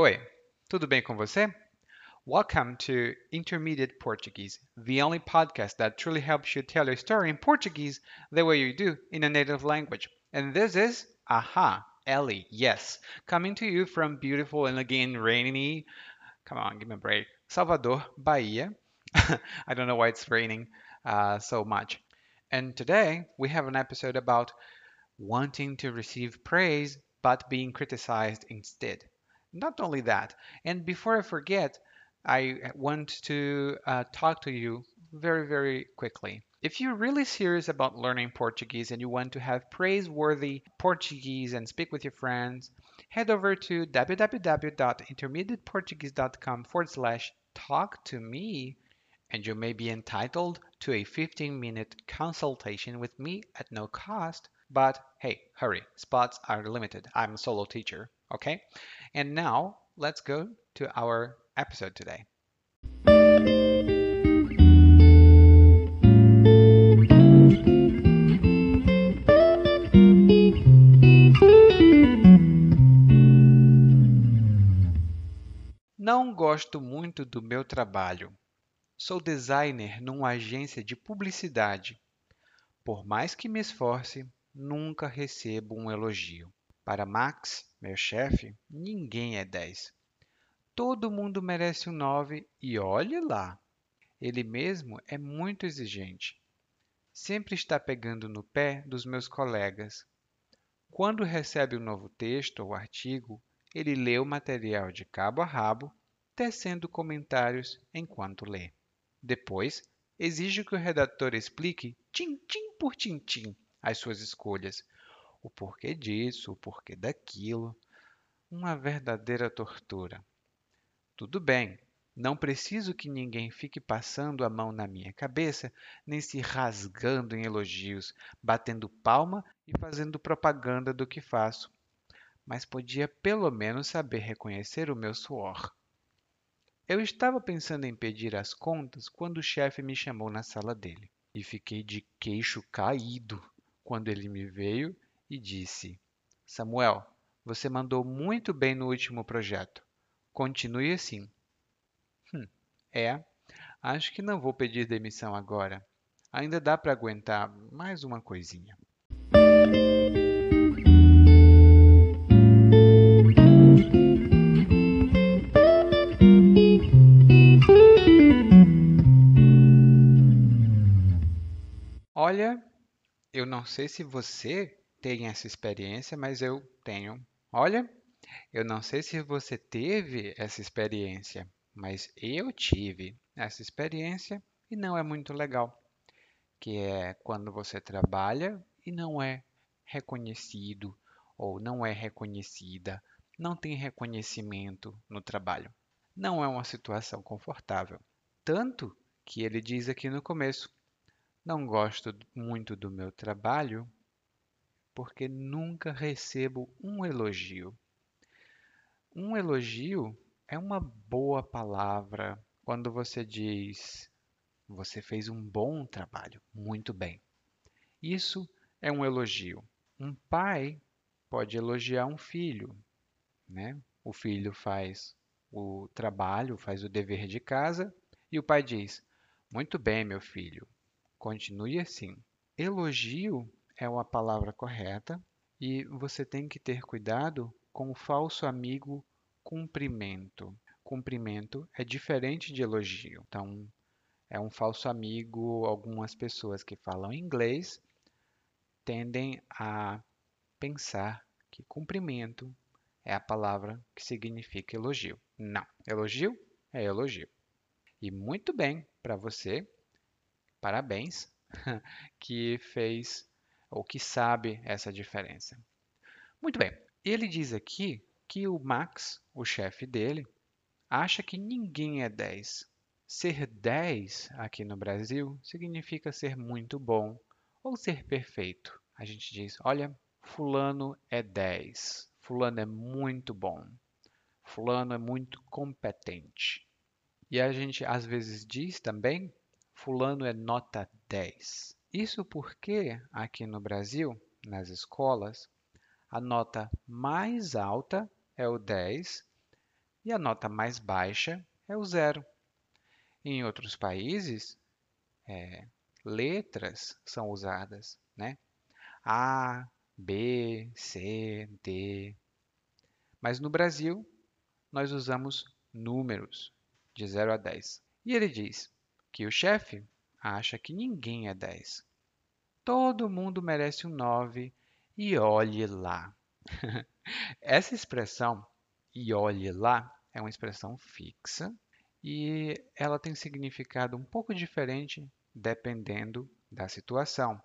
Oi, tudo bem com você? Welcome to Intermediate Portuguese, the only podcast that truly helps you tell your story in Portuguese the way you do in a native language. And this is Aha, Ellie, yes, coming to you from beautiful and again rainy, come on, give me a break, Salvador, Bahia. I don't know why it's raining uh, so much. And today we have an episode about wanting to receive praise but being criticized instead. Not only that, and before I forget, I want to uh, talk to you very, very quickly. If you're really serious about learning Portuguese and you want to have praiseworthy Portuguese and speak with your friends, head over to www.intermediateportuguese.com forward slash talk to me and you may be entitled to a 15 minute consultation with me at no cost. But hey, hurry, spots are limited. I'm a solo teacher, okay? And now let's go to our episode today. Não gosto muito do meu trabalho. Sou designer numa agência de publicidade. Por mais que me esforce, nunca recebo um elogio. Para Max, meu chefe, ninguém é 10. Todo mundo merece um 9 e olhe lá. Ele mesmo é muito exigente. Sempre está pegando no pé dos meus colegas. Quando recebe um novo texto ou artigo, ele lê o material de cabo a rabo, tecendo comentários enquanto lê. Depois, exige que o redator explique, tintim por tintim, as suas escolhas, o porquê disso, o porquê daquilo. Uma verdadeira tortura. Tudo bem, não preciso que ninguém fique passando a mão na minha cabeça, nem se rasgando em elogios, batendo palma e fazendo propaganda do que faço. Mas podia pelo menos saber reconhecer o meu suor. Eu estava pensando em pedir as contas quando o chefe me chamou na sala dele e fiquei de queixo caído quando ele me veio e disse: Samuel, você mandou muito bem no último projeto. Continue assim. Hum, é, acho que não vou pedir demissão agora. Ainda dá para aguentar mais uma coisinha. Olha, eu não sei se você tem essa experiência, mas eu tenho. Olha, eu não sei se você teve essa experiência, mas eu tive essa experiência e não é muito legal. Que é quando você trabalha e não é reconhecido ou não é reconhecida, não tem reconhecimento no trabalho. Não é uma situação confortável. Tanto que ele diz aqui no começo: não gosto muito do meu trabalho porque nunca recebo um elogio. Um elogio é uma boa palavra quando você diz você fez um bom trabalho, muito bem. Isso é um elogio. Um pai pode elogiar um filho, né? O filho faz o trabalho, faz o dever de casa e o pai diz: Muito bem, meu filho, continue assim. Elogio é uma palavra correta e você tem que ter cuidado com o falso amigo cumprimento. Cumprimento é diferente de elogio. Então, é um falso amigo. Algumas pessoas que falam inglês tendem a pensar que cumprimento é a palavra que significa elogio. Não, elogio é elogio. E muito bem para você, parabéns, que fez ou que sabe essa diferença. Muito bem, ele diz aqui que o Max, o chefe dele, acha que ninguém é 10. Ser 10 aqui no Brasil significa ser muito bom ou ser perfeito. A gente diz: olha, Fulano é 10, Fulano é muito bom, Fulano é muito competente. E a gente às vezes diz também: Fulano é nota 10. Isso porque aqui no Brasil, nas escolas, a nota mais alta é o 10 e a nota mais baixa é o zero. Em outros países, é, letras são usadas, né? A, B, C, D. Mas no Brasil, nós usamos números de 0 a 10. E ele diz que o chefe acha que ninguém é 10. Todo mundo merece um 9 e olhe lá. Essa expressão, e olhe lá, é uma expressão fixa e ela tem significado um pouco diferente dependendo da situação.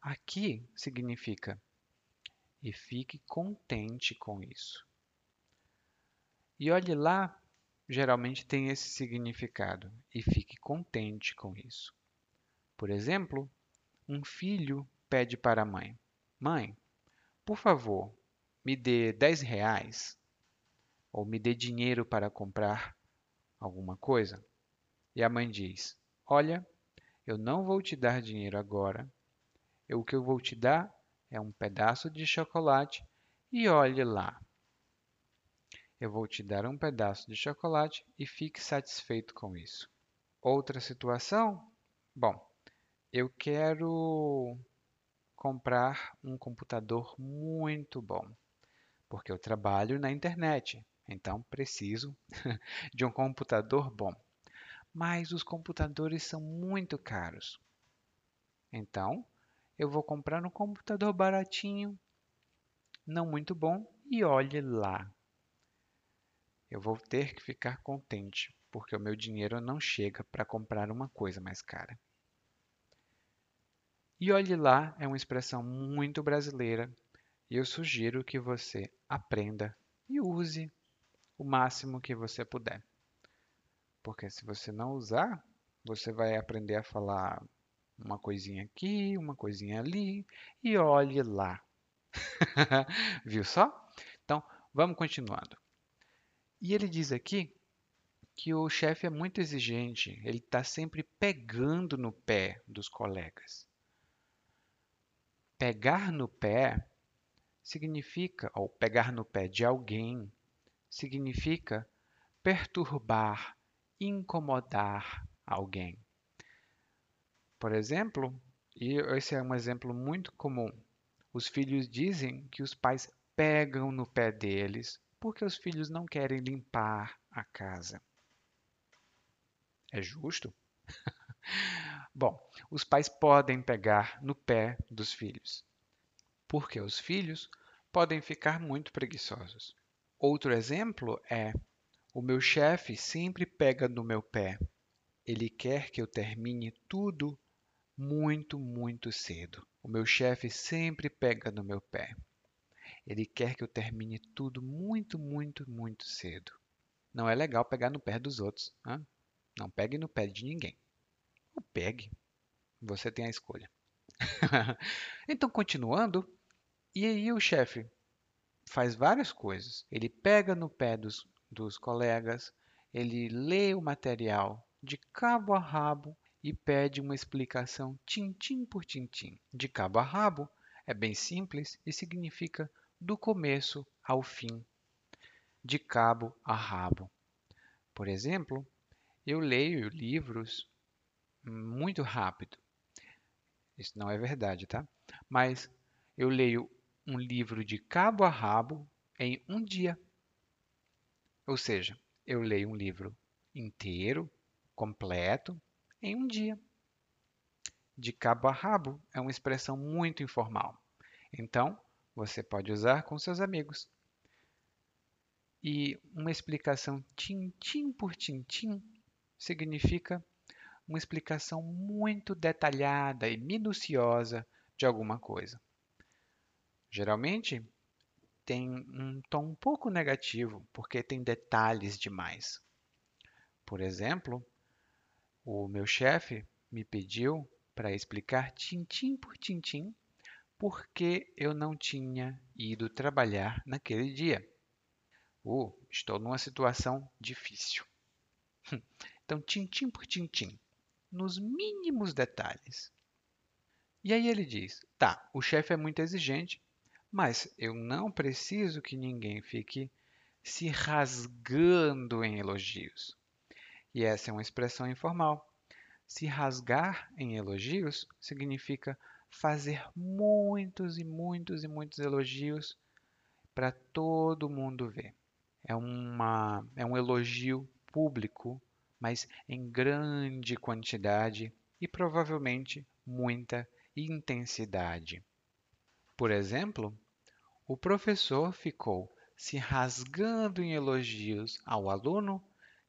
Aqui significa e fique contente com isso. E olhe lá, geralmente tem esse significado e fique contente com isso. Por exemplo, um filho pede para a mãe: Mãe, por favor, me dê 10 reais ou me dê dinheiro para comprar alguma coisa. E a mãe diz: Olha, eu não vou te dar dinheiro agora. Eu, o que eu vou te dar é um pedaço de chocolate e olhe lá. Eu vou te dar um pedaço de chocolate e fique satisfeito com isso. Outra situação? Bom, eu quero comprar um computador muito bom, porque eu trabalho na internet, então preciso de um computador bom. Mas os computadores são muito caros. Então, eu vou comprar um computador baratinho, não muito bom, e olhe lá. Eu vou ter que ficar contente, porque o meu dinheiro não chega para comprar uma coisa mais cara. E olhe lá é uma expressão muito brasileira e eu sugiro que você aprenda e use o máximo que você puder. Porque se você não usar, você vai aprender a falar uma coisinha aqui, uma coisinha ali e olhe lá. Viu só? Então, vamos continuando. E ele diz aqui que o chefe é muito exigente, ele está sempre pegando no pé dos colegas. Pegar no pé significa, ou pegar no pé de alguém, significa perturbar, incomodar alguém. Por exemplo, e esse é um exemplo muito comum, os filhos dizem que os pais pegam no pé deles porque os filhos não querem limpar a casa. É justo? Bom, os pais podem pegar no pé dos filhos, porque os filhos podem ficar muito preguiçosos. Outro exemplo é: o meu chefe sempre pega no meu pé. Ele quer que eu termine tudo muito, muito cedo. O meu chefe sempre pega no meu pé. Ele quer que eu termine tudo muito, muito, muito cedo. Não é legal pegar no pé dos outros. Hein? Não pegue no pé de ninguém. Ou pegue. Você tem a escolha. então, continuando, e aí o chefe faz várias coisas. Ele pega no pé dos, dos colegas, ele lê o material de cabo a rabo e pede uma explicação tintim por tintim. De cabo a rabo é bem simples e significa do começo ao fim, de cabo a rabo. Por exemplo, eu leio livros muito rápido. Isso não é verdade, tá? Mas eu leio um livro de cabo a rabo em um dia. Ou seja, eu leio um livro inteiro, completo, em um dia. De cabo a rabo é uma expressão muito informal. Então, você pode usar com seus amigos. E uma explicação tintim por tintim significa uma explicação muito detalhada e minuciosa de alguma coisa. Geralmente tem um tom um pouco negativo, porque tem detalhes demais. Por exemplo, o meu chefe me pediu para explicar tintim por tintim por que eu não tinha ido trabalhar naquele dia. Uh, estou numa situação difícil. Então, tintim por tintim, nos mínimos detalhes. E aí ele diz: tá, o chefe é muito exigente, mas eu não preciso que ninguém fique se rasgando em elogios. E essa é uma expressão informal. Se rasgar em elogios significa fazer muitos e muitos e muitos elogios para todo mundo ver. É, uma, é um elogio público, mas em grande quantidade e provavelmente muita intensidade. Por exemplo, o professor ficou se rasgando em elogios ao aluno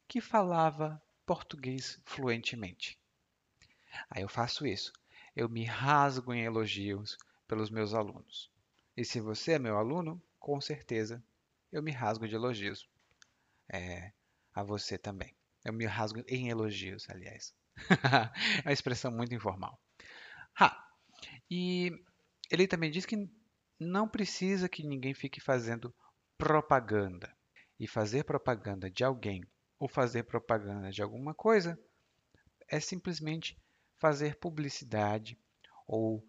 que falava português fluentemente. Aí eu faço isso. Eu me rasgo em elogios pelos meus alunos. E se você é meu aluno, com certeza eu me rasgo de elogios. É, a você também. Eu me rasgo em elogios, aliás. é uma expressão muito informal. Ha! E ele também diz que não precisa que ninguém fique fazendo propaganda. E fazer propaganda de alguém ou fazer propaganda de alguma coisa é simplesmente fazer publicidade ou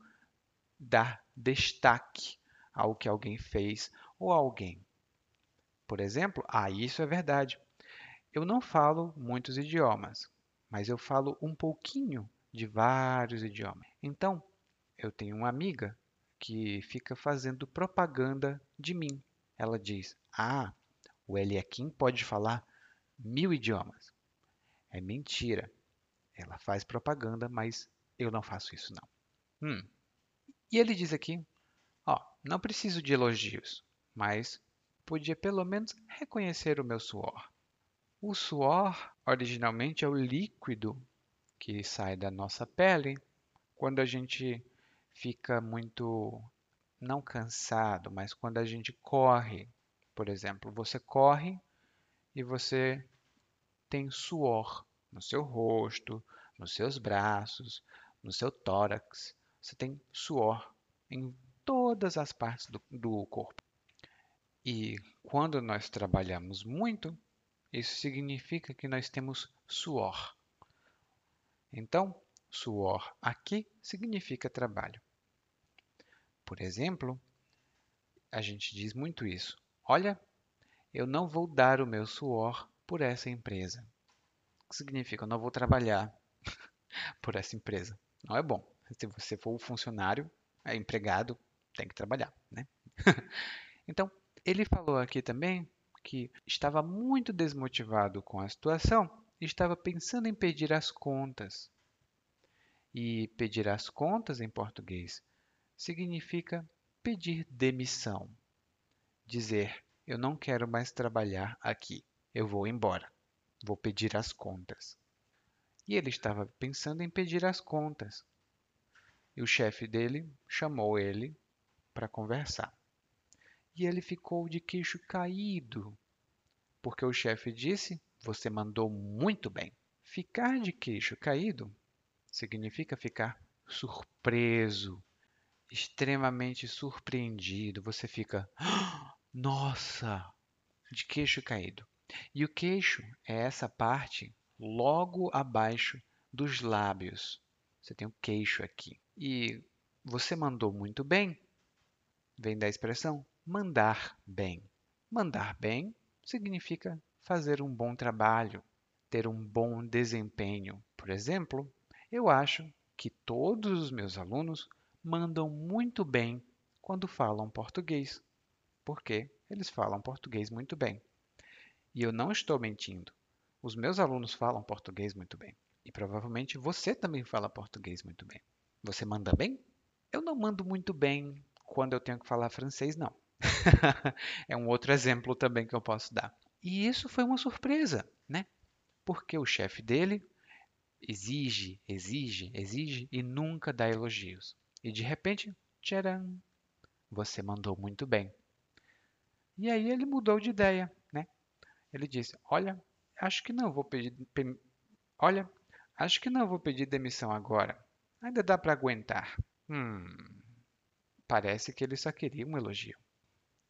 dar destaque ao que alguém fez ou alguém. Por exemplo, ah, isso é verdade. Eu não falo muitos idiomas, mas eu falo um pouquinho de vários idiomas. Então, eu tenho uma amiga que fica fazendo propaganda de mim. Ela diz: Ah, o Eliakim pode falar mil idiomas. É mentira. Ela faz propaganda, mas eu não faço isso não. Hum. E ele diz aqui, ó, não preciso de elogios, mas podia pelo menos reconhecer o meu suor. O suor originalmente é o líquido que sai da nossa pele quando a gente fica muito não cansado, mas quando a gente corre. Por exemplo, você corre e você tem suor no seu rosto, nos seus braços, no seu tórax. Você tem suor em todas as partes do, do corpo. E quando nós trabalhamos muito, isso significa que nós temos suor. Então, suor aqui significa trabalho. Por exemplo, a gente diz muito isso. Olha, eu não vou dar o meu suor por essa empresa. Que significa? Eu não vou trabalhar por essa empresa. Não é bom. Se você for funcionário, é empregado, tem que trabalhar, né? então, ele falou aqui também que estava muito desmotivado com a situação e estava pensando em pedir as contas. E pedir as contas em português significa pedir demissão. Dizer, eu não quero mais trabalhar aqui, eu vou embora, vou pedir as contas. E ele estava pensando em pedir as contas. E o chefe dele chamou ele para conversar. E ele ficou de queixo caído, porque o chefe disse: Você mandou muito bem. Ficar de queixo caído significa ficar surpreso, extremamente surpreendido. Você fica, nossa, de queixo caído. E o queixo é essa parte logo abaixo dos lábios. Você tem o queixo aqui. E você mandou muito bem, vem da expressão mandar bem. Mandar bem significa fazer um bom trabalho, ter um bom desempenho. Por exemplo, eu acho que todos os meus alunos mandam muito bem quando falam português, porque eles falam português muito bem. E eu não estou mentindo. Os meus alunos falam português muito bem. E provavelmente você também fala português muito bem. Você manda bem? Eu não mando muito bem quando eu tenho que falar francês, não. é um outro exemplo também que eu posso dar. E isso foi uma surpresa, né? Porque o chefe dele exige, exige, exige e nunca dá elogios. E de repente, tcharam, você mandou muito bem. E aí ele mudou de ideia? Ele disse: "Olha, acho que não vou pedir Olha, acho que não vou pedir demissão agora. Ainda dá para aguentar." Hum. Parece que ele só queria um elogio.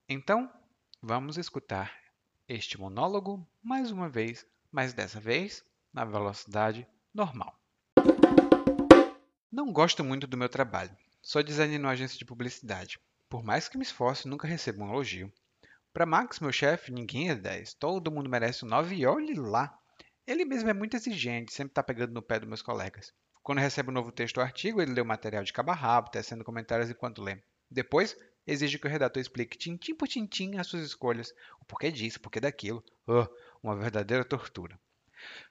Então, vamos escutar este monólogo mais uma vez, mas dessa vez na velocidade normal. Não gosto muito do meu trabalho. Sou designer numa agência de publicidade. Por mais que me esforce, nunca recebo um elogio. Para Max, meu chefe, ninguém é 10. Todo mundo merece um 9 e olhe lá. Ele mesmo é muito exigente, sempre está pegando no pé dos meus colegas. Quando recebe um novo texto ou artigo, ele lê o material de cabo a rabo, tecendo comentários enquanto lê. Depois, exige que o redator explique tintim por tintim as suas escolhas, o porquê disso, o porquê daquilo. Oh, uma verdadeira tortura.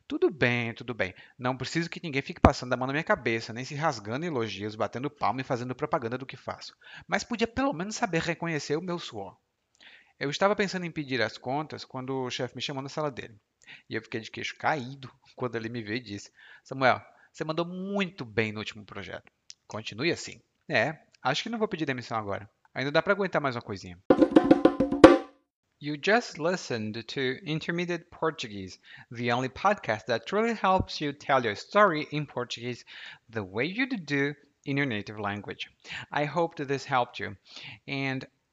Tudo bem, tudo bem. Não preciso que ninguém fique passando a mão na minha cabeça, nem se rasgando em elogios, batendo palma e fazendo propaganda do que faço. Mas podia pelo menos saber reconhecer o meu suor. Eu estava pensando em pedir as contas quando o chefe me chamou na sala dele. E eu fiquei de queixo caído quando ele me veio e disse: Samuel, você mandou muito bem no último projeto. Continue assim. É, acho que não vou pedir demissão agora. Ainda dá para aguentar mais uma coisinha. You just listened to Intermediate Portuguese, the only podcast that truly helps you tell your story in Portuguese the way you do in your native language. I hope that this helped you. And